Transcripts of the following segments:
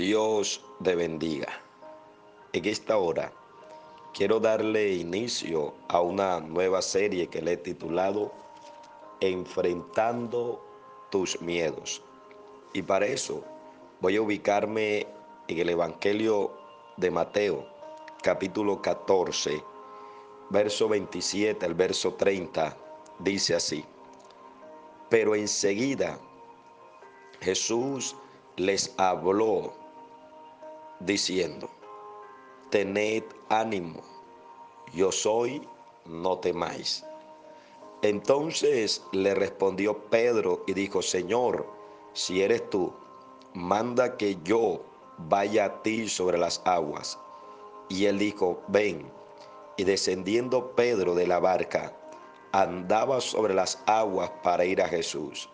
Dios te bendiga. En esta hora quiero darle inicio a una nueva serie que le he titulado Enfrentando tus miedos. Y para eso voy a ubicarme en el Evangelio de Mateo, capítulo 14, verso 27 al verso 30. Dice así, pero enseguida Jesús les habló diciendo, tened ánimo, yo soy, no temáis. Entonces le respondió Pedro y dijo, Señor, si eres tú, manda que yo vaya a ti sobre las aguas. Y él dijo, ven. Y descendiendo Pedro de la barca, andaba sobre las aguas para ir a Jesús.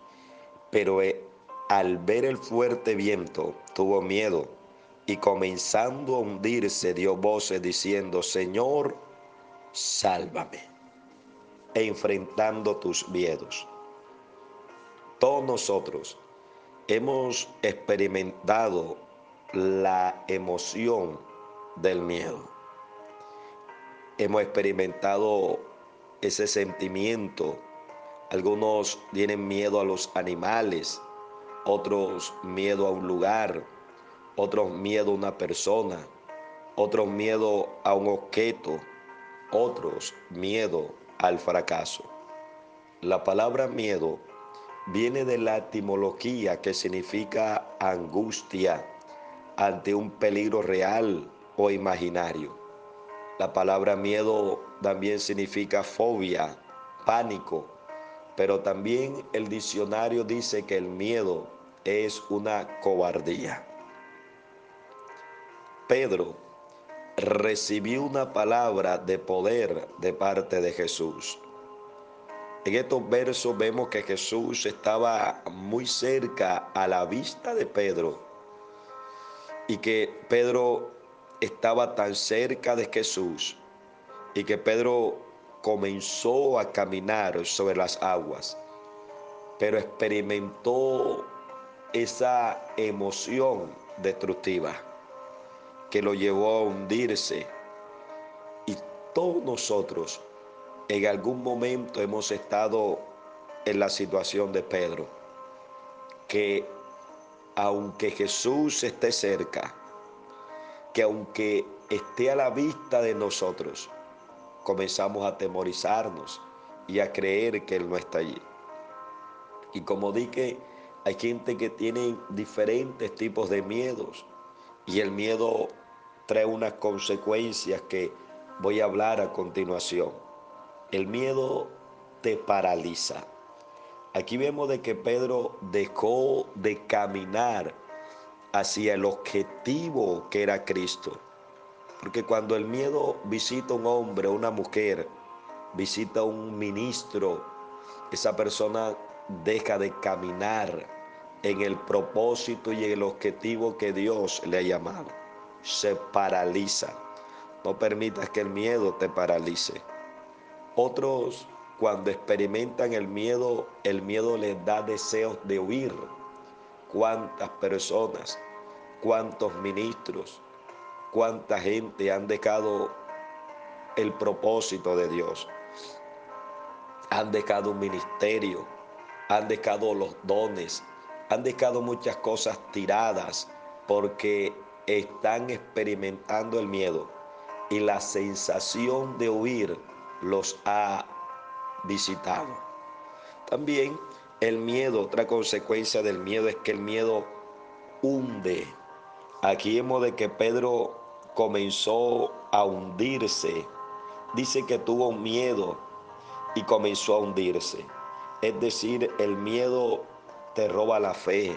Pero eh, al ver el fuerte viento, tuvo miedo y comenzando a hundirse dio voces diciendo, Señor, sálvame, enfrentando tus miedos. Todos nosotros hemos experimentado la emoción del miedo. Hemos experimentado ese sentimiento. Algunos tienen miedo a los animales, otros miedo a un lugar, otros miedo a una persona, otros miedo a un objeto, otros miedo al fracaso. La palabra miedo viene de la etimología que significa angustia ante un peligro real o imaginario. La palabra miedo también significa fobia, pánico, pero también el diccionario dice que el miedo es una cobardía. Pedro recibió una palabra de poder de parte de Jesús. En estos versos vemos que Jesús estaba muy cerca a la vista de Pedro y que Pedro estaba tan cerca de Jesús y que Pedro comenzó a caminar sobre las aguas, pero experimentó esa emoción destructiva que lo llevó a hundirse. Y todos nosotros en algún momento hemos estado en la situación de Pedro, que aunque Jesús esté cerca, que aunque esté a la vista de nosotros, comenzamos a temorizarnos y a creer que Él no está allí. Y como dije, hay gente que tiene diferentes tipos de miedos y el miedo trae unas consecuencias que voy a hablar a continuación. El miedo te paraliza. Aquí vemos de que Pedro dejó de caminar hacia el objetivo que era Cristo. Porque cuando el miedo visita a un hombre o una mujer, visita a un ministro, esa persona deja de caminar en el propósito y el objetivo que Dios le ha llamado. Se paraliza. No permitas que el miedo te paralice. Otros, cuando experimentan el miedo, el miedo les da deseos de huir. ¿Cuántas personas, cuántos ministros, cuánta gente han dejado el propósito de Dios? Han dejado un ministerio, han dejado los dones, han dejado muchas cosas tiradas porque están experimentando el miedo y la sensación de huir los ha visitado. También el miedo, otra consecuencia del miedo es que el miedo hunde. Aquí vemos de que Pedro comenzó a hundirse. Dice que tuvo miedo y comenzó a hundirse. Es decir, el miedo te roba la fe.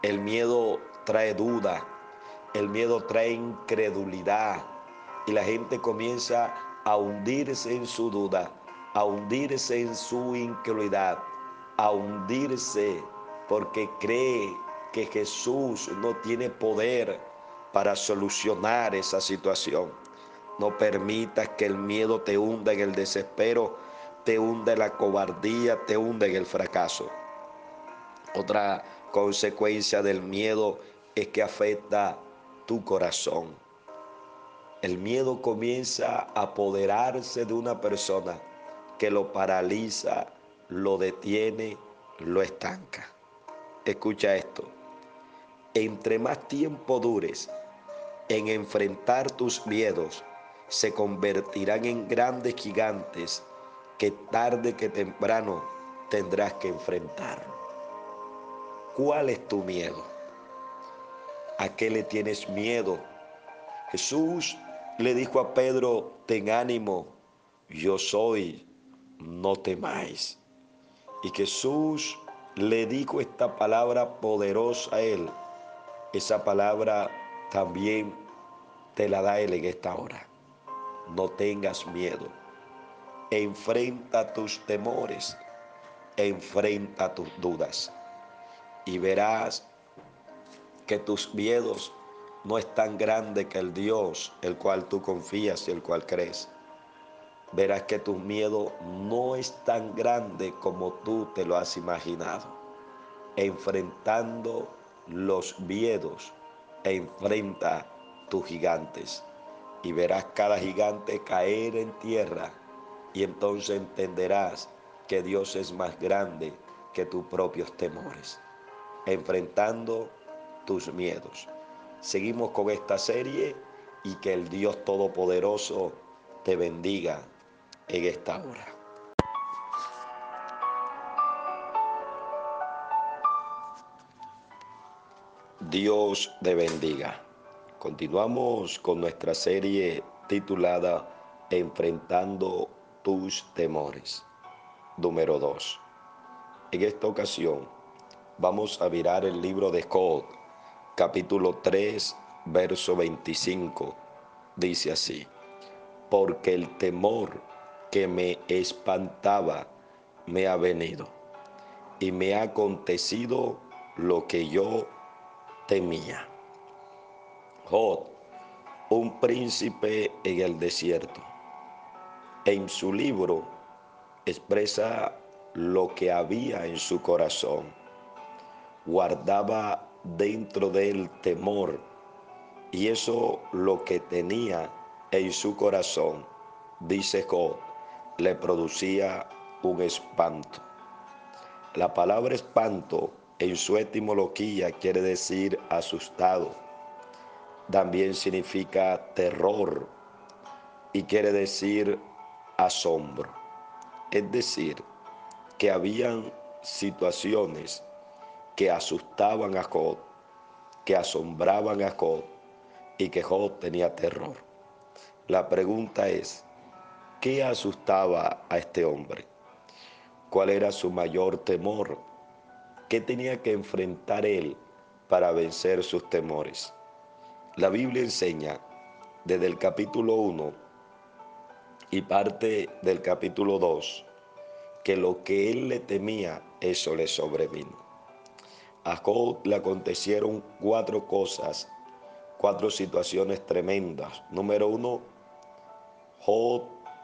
El miedo trae duda. El miedo trae incredulidad. Y la gente comienza a hundirse en su duda, a hundirse en su incredulidad, a hundirse porque cree que Jesús no tiene poder para solucionar esa situación. No permitas que el miedo te hunda en el desespero, te hunda en la cobardía, te hunda en el fracaso. Otra consecuencia del miedo es que afecta tu corazón. El miedo comienza a apoderarse de una persona que lo paraliza, lo detiene, lo estanca. Escucha esto. Entre más tiempo dures en enfrentar tus miedos, se convertirán en grandes gigantes que tarde que temprano tendrás que enfrentar. ¿Cuál es tu miedo? ¿A qué le tienes miedo? Jesús le dijo a Pedro, ten ánimo, yo soy, no temáis. Y Jesús le dijo esta palabra poderosa a él. Esa palabra también te la da él en esta hora. No tengas miedo. Enfrenta tus temores. Enfrenta tus dudas. Y verás que tus miedos no es tan grande que el Dios el cual tú confías y el cual crees. Verás que tu miedo no es tan grande como tú te lo has imaginado. Enfrentando los miedos, enfrenta tus gigantes y verás cada gigante caer en tierra y entonces entenderás que Dios es más grande que tus propios temores. Enfrentando tus miedos. Seguimos con esta serie y que el Dios Todopoderoso te bendiga en esta hora. Dios te bendiga. Continuamos con nuestra serie titulada Enfrentando tus temores. Número 2. En esta ocasión vamos a mirar el libro de Job, capítulo 3, verso 25. Dice así, porque el temor que me espantaba me ha venido y me ha acontecido lo que yo temía. Jod, un príncipe en el desierto. En su libro expresa lo que había en su corazón. Guardaba dentro de él temor y eso lo que tenía en su corazón, dice Job, le producía un espanto. La palabra espanto en su etimología quiere decir asustado. También significa terror y quiere decir asombro. Es decir, que habían situaciones que asustaban a Job, que asombraban a Job y que Job tenía terror. La pregunta es, ¿Qué asustaba a este hombre? ¿Cuál era su mayor temor? ¿Qué tenía que enfrentar él para vencer sus temores? La Biblia enseña desde el capítulo 1 y parte del capítulo 2 que lo que él le temía, eso le sobrevino. A Job le acontecieron cuatro cosas, cuatro situaciones tremendas. Número uno, Job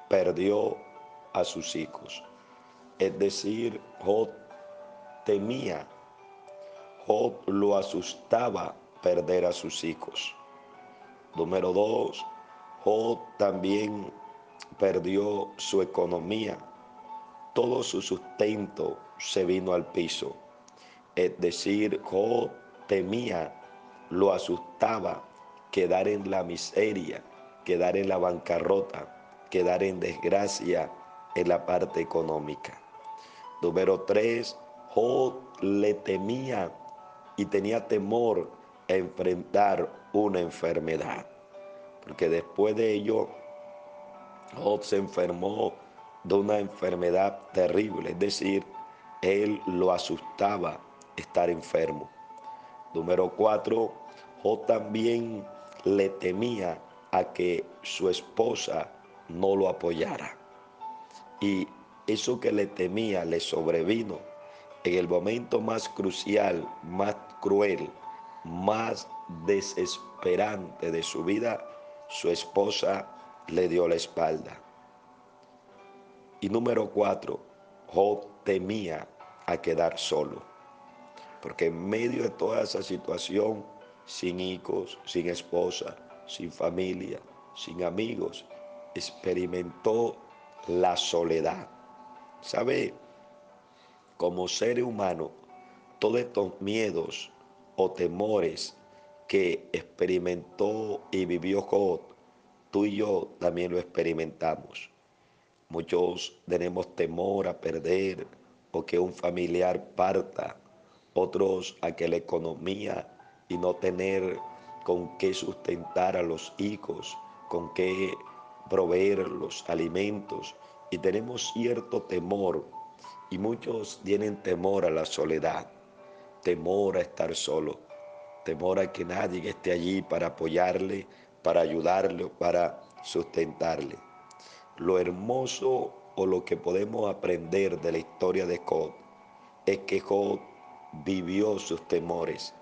perdió a sus hijos. Es decir, Job temía, Job lo asustaba perder a sus hijos. Número dos, Job también perdió su economía. Todo su sustento se vino al piso. Es decir, Job temía, lo asustaba quedar en la miseria, quedar en la bancarrota quedar en desgracia en la parte económica. Número tres, Job le temía y tenía temor a enfrentar una enfermedad. Porque después de ello, Job se enfermó de una enfermedad terrible. Es decir, él lo asustaba estar enfermo. Número cuatro, Job también le temía a que su esposa no lo apoyara. Y eso que le temía le sobrevino en el momento más crucial, más cruel, más desesperante de su vida, su esposa le dio la espalda. Y número cuatro, Job temía a quedar solo, porque en medio de toda esa situación, sin hijos, sin esposa, sin familia, sin amigos. Experimentó la soledad. ¿Sabe? Como ser humano, todos estos miedos o temores que experimentó y vivió Job, tú y yo también lo experimentamos. Muchos tenemos temor a perder o que un familiar parta, otros a que la economía y no tener con qué sustentar a los hijos, con qué proveer los alimentos. Y tenemos cierto temor y muchos tienen temor a la soledad, temor a estar solo, temor a que nadie esté allí para apoyarle, para ayudarle, para sustentarle. Lo hermoso o lo que podemos aprender de la historia de Job es que Job vivió sus temores.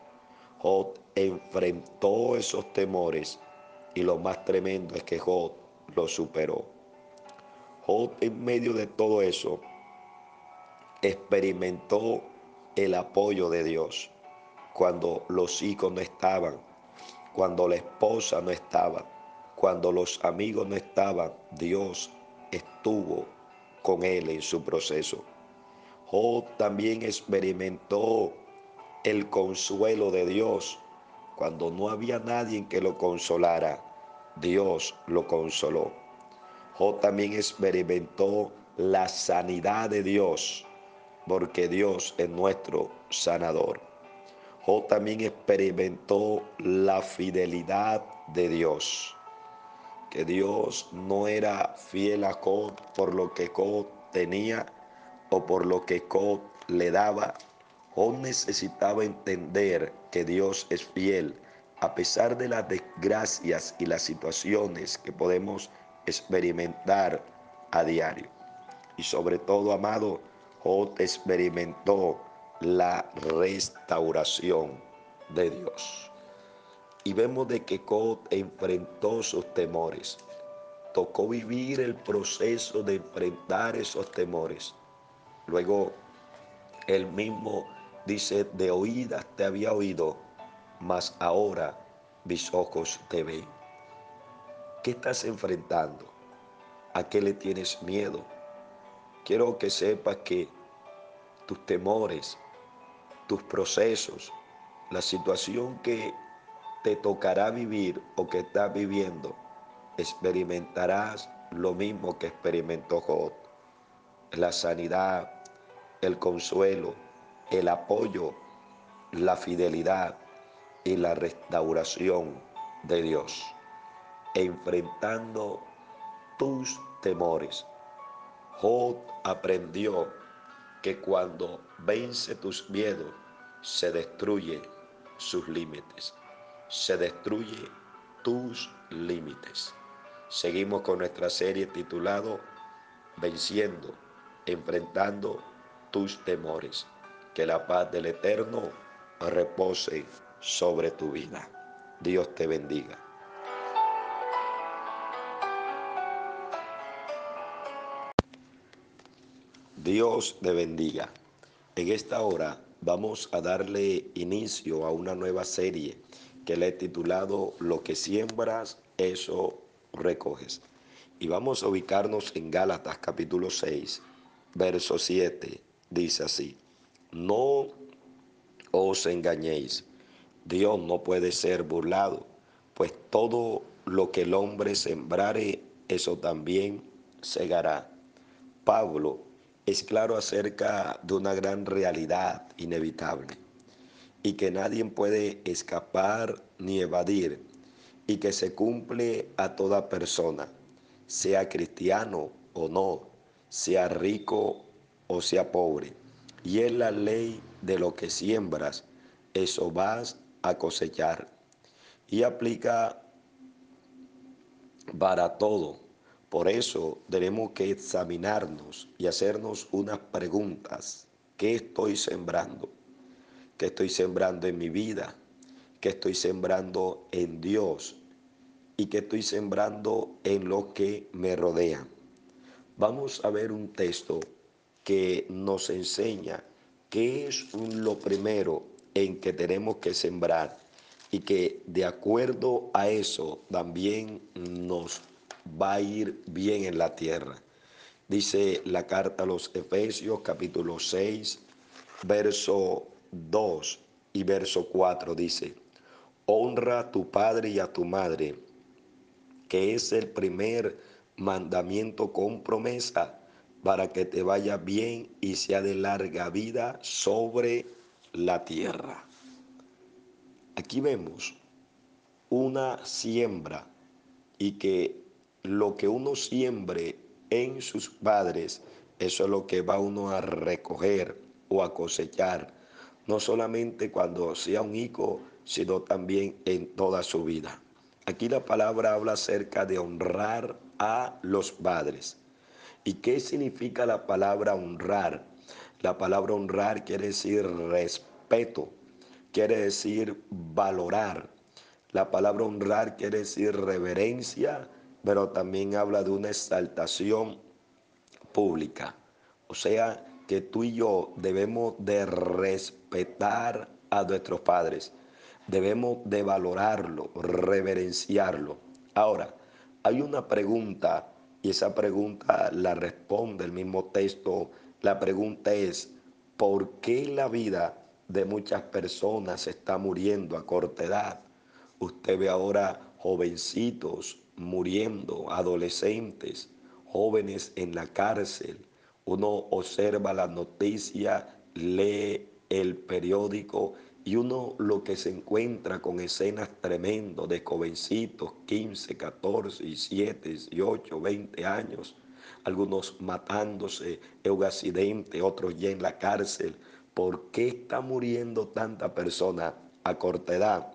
Job enfrentó esos temores y lo más tremendo es que Job lo superó. Job en medio de todo eso experimentó el apoyo de Dios cuando los hijos no estaban, cuando la esposa no estaba, cuando los amigos no estaban, Dios estuvo con él en su proceso. Job también experimentó el consuelo de Dios. Cuando no había nadie que lo consolara, Dios lo consoló. Job también experimentó la sanidad de Dios, porque Dios es nuestro sanador. Job también experimentó la fidelidad de Dios que Dios no era fiel a Job por lo que Job tenía o por lo que Job le daba. Job necesitaba entender que Dios es fiel a pesar de las desgracias y las situaciones que podemos experimentar a diario. Y sobre todo, amado, Job experimentó la restauración de Dios y vemos de que Job enfrentó sus temores. Tocó vivir el proceso de enfrentar esos temores. Luego, él mismo dice, de oídas te había oído, mas ahora mis ojos te ven. ¿Qué estás enfrentando? ¿A qué le tienes miedo? Quiero que sepas que tus temores, tus procesos, la situación que te tocará vivir o que estás viviendo, experimentarás lo mismo que experimentó Job. La sanidad, el consuelo, el apoyo, la fidelidad y la restauración de Dios. Enfrentando tus temores. Job aprendió que cuando vence tus miedos, se destruye sus límites se destruye tus límites. Seguimos con nuestra serie titulado Venciendo, enfrentando tus temores. Que la paz del Eterno repose sobre tu vida. Dios te bendiga. Dios te bendiga. En esta hora vamos a darle inicio a una nueva serie que le he titulado Lo que siembras, eso recoges. Y vamos a ubicarnos en Gálatas capítulo 6, verso 7. Dice así, no os engañéis, Dios no puede ser burlado, pues todo lo que el hombre sembrare, eso también segará. Pablo es claro acerca de una gran realidad inevitable y que nadie puede escapar ni evadir y que se cumple a toda persona, sea cristiano o no, sea rico o sea pobre. Y es la ley de lo que siembras, eso vas a cosechar. Y aplica para todo. Por eso tenemos que examinarnos y hacernos unas preguntas. ¿Qué estoy sembrando? que estoy sembrando en mi vida, que estoy sembrando en Dios y que estoy sembrando en lo que me rodea. Vamos a ver un texto que nos enseña qué es lo primero en que tenemos que sembrar y que de acuerdo a eso también nos va a ir bien en la tierra. Dice la carta a los Efesios capítulo 6, verso 2 y verso 4 dice, honra a tu padre y a tu madre, que es el primer mandamiento con promesa para que te vaya bien y sea de larga vida sobre la tierra. Aquí vemos una siembra y que lo que uno siembre en sus padres, eso es lo que va uno a recoger o a cosechar, no solamente cuando sea un hijo, sino también en toda su vida. Aquí la palabra habla acerca de honrar a los padres. ¿Y qué significa la palabra honrar? La palabra honrar quiere decir respeto, quiere decir valorar. La palabra honrar quiere decir reverencia, pero también habla de una exaltación pública. O sea, que tú y yo debemos de respetar a nuestros padres. Debemos de valorarlo, reverenciarlo. Ahora, hay una pregunta y esa pregunta la responde el mismo texto. La pregunta es, ¿por qué la vida de muchas personas está muriendo a corta edad? Usted ve ahora jovencitos muriendo, adolescentes, jóvenes en la cárcel. Uno observa la noticia, lee el periódico y uno lo que se encuentra con escenas tremendas de jovencitos, 15, 14, 17, 18, 20 años, algunos matándose en un accidente, otros ya en la cárcel. ¿Por qué está muriendo tanta persona a corta edad?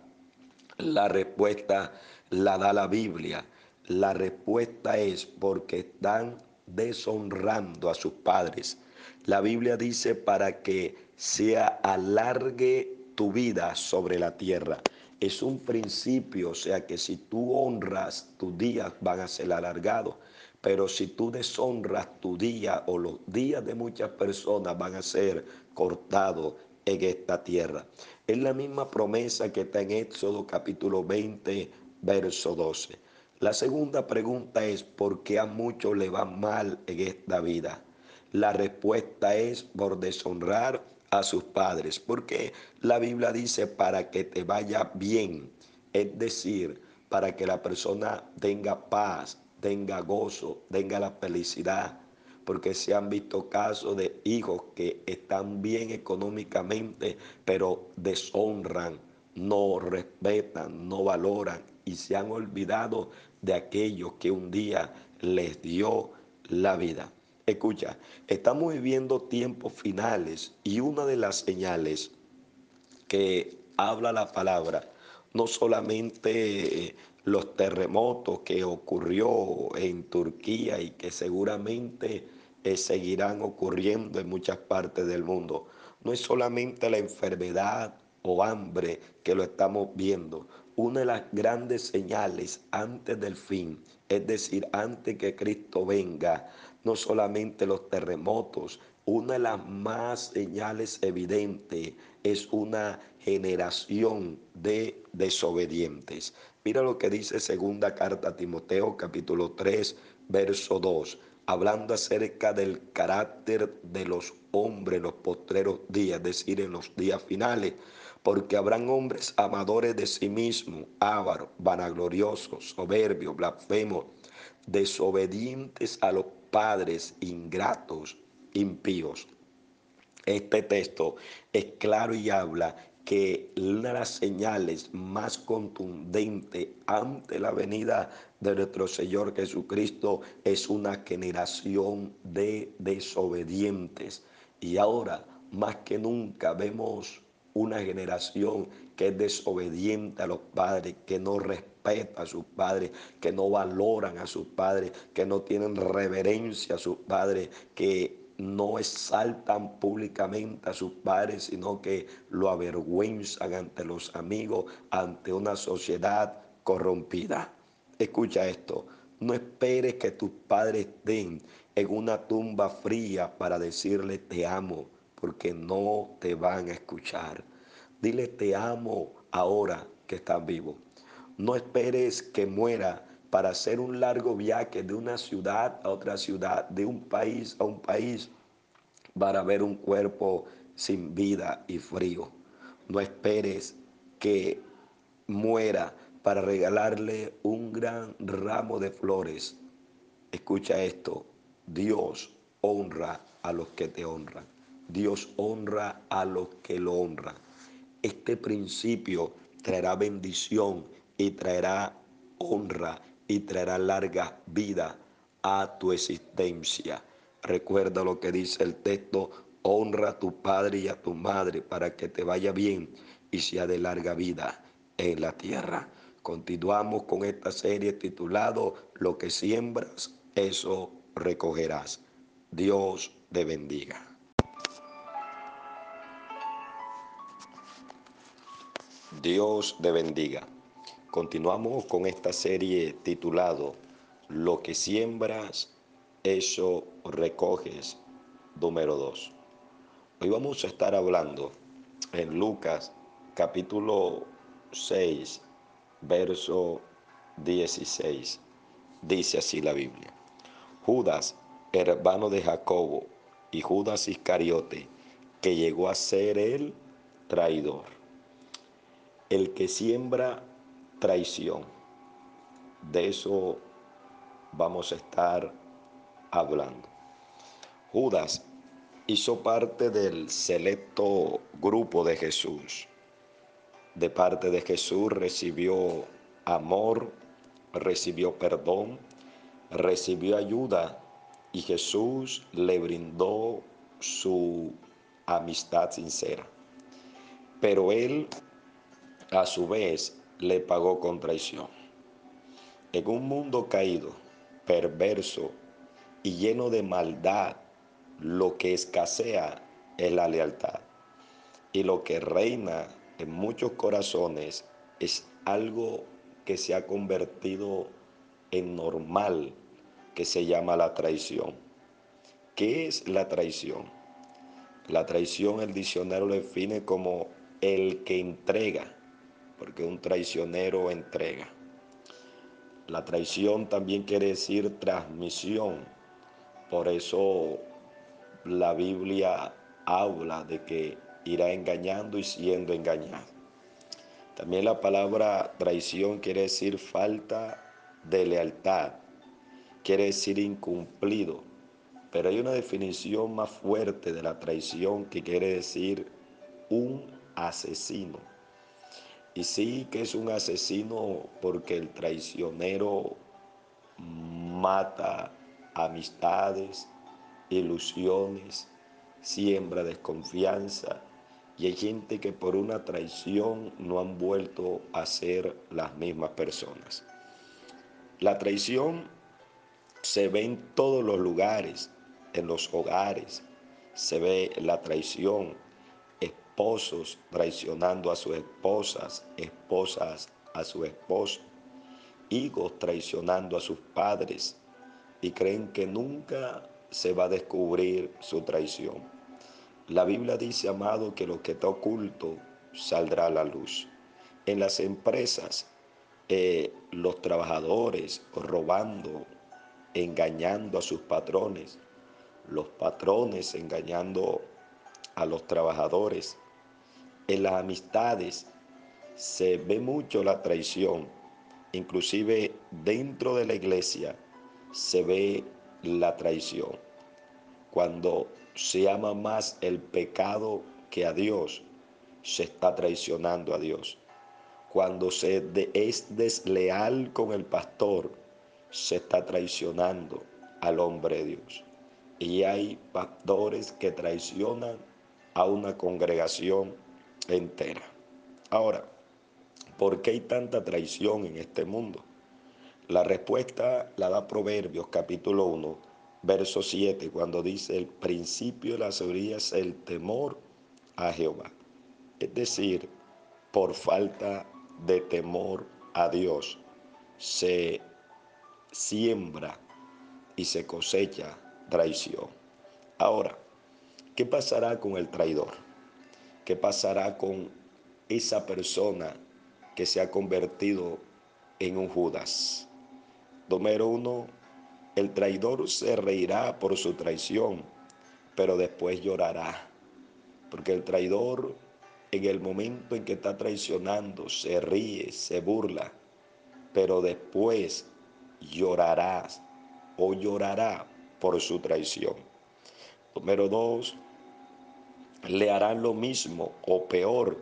La respuesta la da la Biblia. La respuesta es porque están deshonrando a sus padres. La Biblia dice para que se alargue tu vida sobre la tierra. Es un principio, o sea que si tú honras, tus días van a ser alargados. Pero si tú deshonras tu día o los días de muchas personas van a ser cortados en esta tierra. Es la misma promesa que está en Éxodo capítulo 20, verso 12. La segunda pregunta es, ¿por qué a muchos le va mal en esta vida? La respuesta es por deshonrar a sus padres, porque la Biblia dice para que te vaya bien, es decir, para que la persona tenga paz, tenga gozo, tenga la felicidad, porque se han visto casos de hijos que están bien económicamente, pero deshonran, no respetan, no valoran y se han olvidado de aquello que un día les dio la vida. Escucha, estamos viviendo tiempos finales y una de las señales que habla la palabra, no solamente los terremotos que ocurrió en Turquía y que seguramente eh, seguirán ocurriendo en muchas partes del mundo, no es solamente la enfermedad o hambre que lo estamos viendo. Una de las grandes señales antes del fin, es decir, antes que Cristo venga, no solamente los terremotos, una de las más señales evidentes es una generación de desobedientes. Mira lo que dice segunda carta a Timoteo capítulo 3 verso 2, hablando acerca del carácter de los hombres en los postreros días, es decir, en los días finales, porque habrán hombres amadores de sí mismos, ávaros, vanagloriosos, soberbios, blasfemos, desobedientes a los padres ingratos, impíos. Este texto es claro y habla que una de las señales más contundentes ante la venida de nuestro Señor Jesucristo es una generación de desobedientes. Y ahora, más que nunca, vemos una generación que es desobediente a los padres, que no a sus padres, que no valoran a sus padres, que no tienen reverencia a sus padres, que no exaltan públicamente a sus padres, sino que lo avergüenzan ante los amigos, ante una sociedad corrompida. Escucha esto, no esperes que tus padres estén en una tumba fría para decirle te amo porque no te van a escuchar. Dile te amo ahora que están vivos. No esperes que muera para hacer un largo viaje de una ciudad a otra ciudad, de un país a un país, para ver un cuerpo sin vida y frío. No esperes que muera para regalarle un gran ramo de flores. Escucha esto, Dios honra a los que te honran. Dios honra a los que lo honran. Este principio traerá bendición y traerá honra y traerá larga vida a tu existencia. Recuerda lo que dice el texto, honra a tu padre y a tu madre para que te vaya bien y sea de larga vida en la tierra. Continuamos con esta serie titulado Lo que siembras, eso recogerás. Dios te bendiga. Dios te bendiga. Continuamos con esta serie titulado Lo que siembras, eso recoges, número 2. Hoy vamos a estar hablando en Lucas capítulo 6, verso 16. Dice así la Biblia. Judas, hermano de Jacobo, y Judas Iscariote, que llegó a ser el traidor. El que siembra traición. De eso vamos a estar hablando. Judas hizo parte del selecto grupo de Jesús. De parte de Jesús recibió amor, recibió perdón, recibió ayuda y Jesús le brindó su amistad sincera. Pero él, a su vez, le pagó con traición. En un mundo caído, perverso y lleno de maldad, lo que escasea es la lealtad. Y lo que reina en muchos corazones es algo que se ha convertido en normal, que se llama la traición. ¿Qué es la traición? La traición el diccionario lo define como el que entrega, porque un traicionero entrega. La traición también quiere decir transmisión. Por eso la Biblia habla de que irá engañando y siendo engañado. También la palabra traición quiere decir falta de lealtad, quiere decir incumplido. Pero hay una definición más fuerte de la traición que quiere decir un asesino. Y sí que es un asesino porque el traicionero mata amistades, ilusiones, siembra desconfianza. Y hay gente que por una traición no han vuelto a ser las mismas personas. La traición se ve en todos los lugares, en los hogares. Se ve la traición esposos traicionando a sus esposas, esposas a su esposo, hijos traicionando a sus padres y creen que nunca se va a descubrir su traición. La Biblia dice, amado, que lo que está oculto saldrá a la luz. En las empresas, eh, los trabajadores robando, engañando a sus patrones, los patrones engañando a los trabajadores, en las amistades se ve mucho la traición, inclusive dentro de la iglesia se ve la traición. Cuando se ama más el pecado que a Dios, se está traicionando a Dios. Cuando se es desleal con el pastor, se está traicionando al hombre de Dios. Y hay pastores que traicionan a una congregación entera. Ahora, ¿por qué hay tanta traición en este mundo? La respuesta la da Proverbios capítulo 1, verso 7, cuando dice, el principio de la sabiduría es el temor a Jehová. Es decir, por falta de temor a Dios, se siembra y se cosecha traición. Ahora, ¿qué pasará con el traidor? ¿Qué pasará con esa persona que se ha convertido en un Judas. Número uno, el traidor se reirá por su traición, pero después llorará. Porque el traidor en el momento en que está traicionando se ríe, se burla, pero después llorará o llorará por su traición. Número dos, le harán lo mismo o peor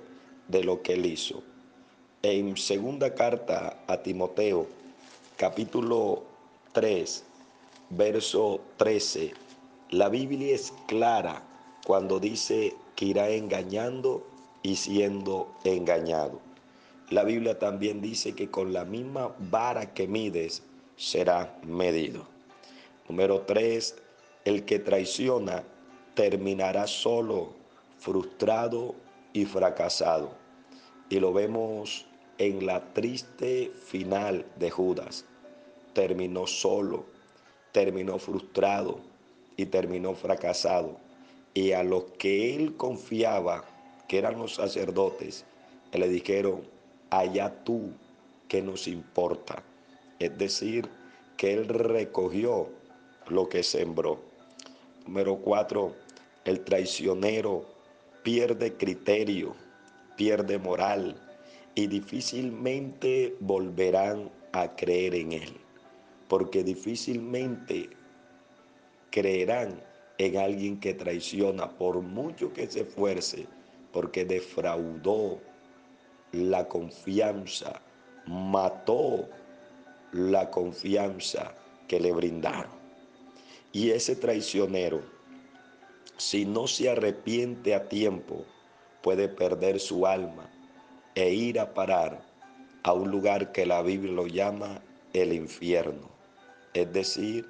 de lo que él hizo. En segunda carta a Timoteo, capítulo 3, verso 13, la Biblia es clara cuando dice que irá engañando y siendo engañado. La Biblia también dice que con la misma vara que mides será medido. Número 3, el que traiciona terminará solo, frustrado y fracasado. Y lo vemos en la triste final de Judas. Terminó solo, terminó frustrado y terminó fracasado. Y a los que él confiaba, que eran los sacerdotes, le dijeron, allá tú, que nos importa? Es decir, que él recogió lo que sembró. Número cuatro, el traicionero pierde criterio, pierde moral y difícilmente volverán a creer en él, porque difícilmente creerán en alguien que traiciona por mucho que se esfuerce, porque defraudó la confianza, mató la confianza que le brindaron. Y ese traicionero, si no se arrepiente a tiempo, puede perder su alma e ir a parar a un lugar que la Biblia lo llama el infierno. Es decir,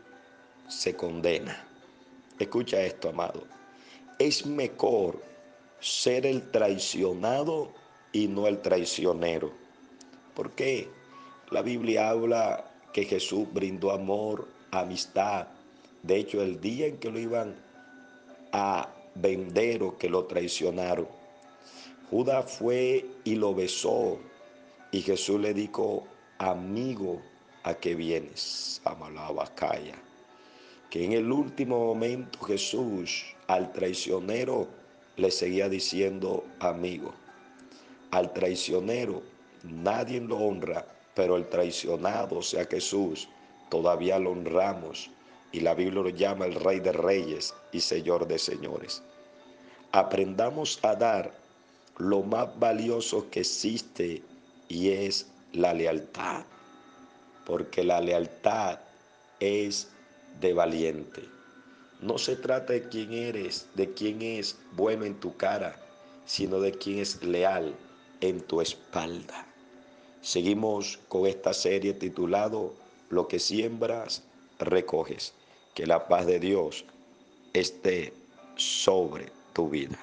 se condena. Escucha esto, amado. Es mejor ser el traicionado y no el traicionero. ¿Por qué? La Biblia habla que Jesús brindó amor, amistad. De hecho, el día en que lo iban a que lo traicionaron, Judas fue y lo besó. Y Jesús le dijo, amigo, ¿a qué vienes? Amalabacaya. Que en el último momento Jesús al traicionero le seguía diciendo amigo. Al traicionero nadie lo honra, pero el traicionado, sea Jesús, todavía lo honramos. Y la Biblia lo llama el Rey de Reyes y Señor de Señores. Aprendamos a dar lo más valioso que existe y es la lealtad. Porque la lealtad es de valiente. No se trata de quién eres, de quién es bueno en tu cara, sino de quién es leal en tu espalda. Seguimos con esta serie titulado Lo que siembras, recoges. Que la paz de Dios esté sobre tu vida.